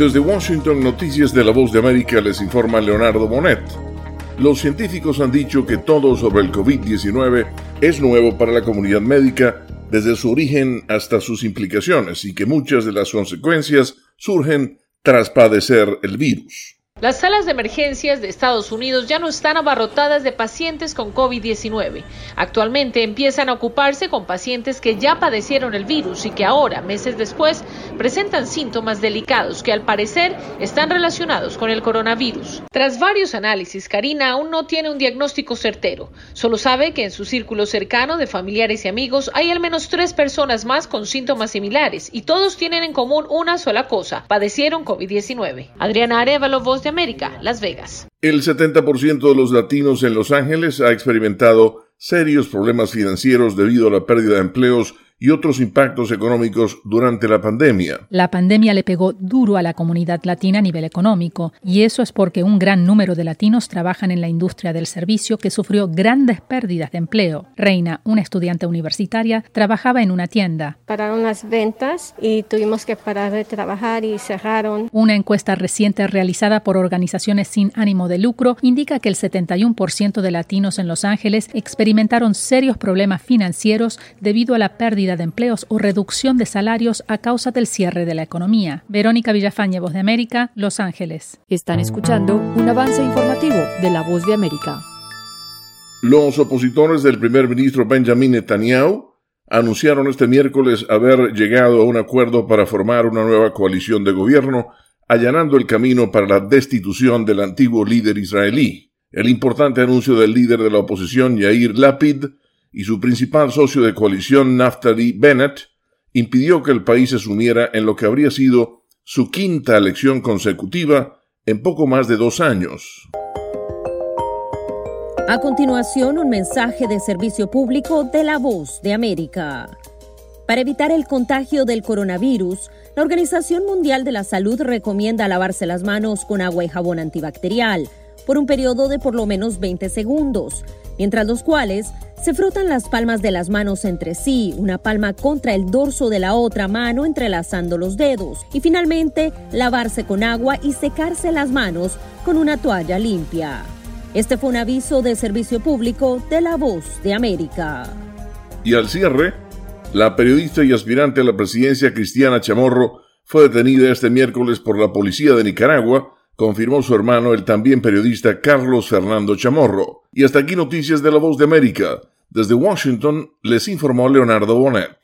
Desde Washington, Noticias de la Voz de América les informa Leonardo Bonet. Los científicos han dicho que todo sobre el COVID-19 es nuevo para la comunidad médica desde su origen hasta sus implicaciones y que muchas de las consecuencias surgen tras padecer el virus. Las salas de emergencias de Estados Unidos ya no están abarrotadas de pacientes con COVID-19. Actualmente empiezan a ocuparse con pacientes que ya padecieron el virus y que ahora, meses después, presentan síntomas delicados que al parecer están relacionados con el coronavirus. Tras varios análisis, Karina aún no tiene un diagnóstico certero. Solo sabe que en su círculo cercano de familiares y amigos hay al menos tres personas más con síntomas similares y todos tienen en común una sola cosa, padecieron COVID-19. Adriana Arevalo, voz de América, Las Vegas. El 70% de los latinos en Los Ángeles ha experimentado serios problemas financieros debido a la pérdida de empleos y otros impactos económicos durante la pandemia. La pandemia le pegó duro a la comunidad latina a nivel económico, y eso es porque un gran número de latinos trabajan en la industria del servicio que sufrió grandes pérdidas de empleo. Reina, una estudiante universitaria, trabajaba en una tienda. Pararon las ventas y tuvimos que parar de trabajar y cerraron. Una encuesta reciente realizada por organizaciones sin ánimo de lucro indica que el 71% de latinos en Los Ángeles experimentaron serios problemas financieros debido a la pérdida de empleos o reducción de salarios a causa del cierre de la economía. Verónica Villafañe, Voz de América, Los Ángeles. Están escuchando un avance informativo de la Voz de América. Los opositores del primer ministro Benjamin Netanyahu anunciaron este miércoles haber llegado a un acuerdo para formar una nueva coalición de gobierno, allanando el camino para la destitución del antiguo líder israelí. El importante anuncio del líder de la oposición, Yair Lapid, y su principal socio de coalición, Naftali Bennett, impidió que el país se sumiera en lo que habría sido su quinta elección consecutiva en poco más de dos años. A continuación, un mensaje de servicio público de la voz de América. Para evitar el contagio del coronavirus, la Organización Mundial de la Salud recomienda lavarse las manos con agua y jabón antibacterial por un periodo de por lo menos 20 segundos, mientras los cuales se frotan las palmas de las manos entre sí, una palma contra el dorso de la otra mano entrelazando los dedos y finalmente lavarse con agua y secarse las manos con una toalla limpia. Este fue un aviso de servicio público de La Voz de América. Y al cierre, la periodista y aspirante a la presidencia Cristiana Chamorro fue detenida este miércoles por la policía de Nicaragua confirmó su hermano, el también periodista Carlos Fernando Chamorro. Y hasta aquí noticias de la voz de América. Desde Washington les informó Leonardo Bonet.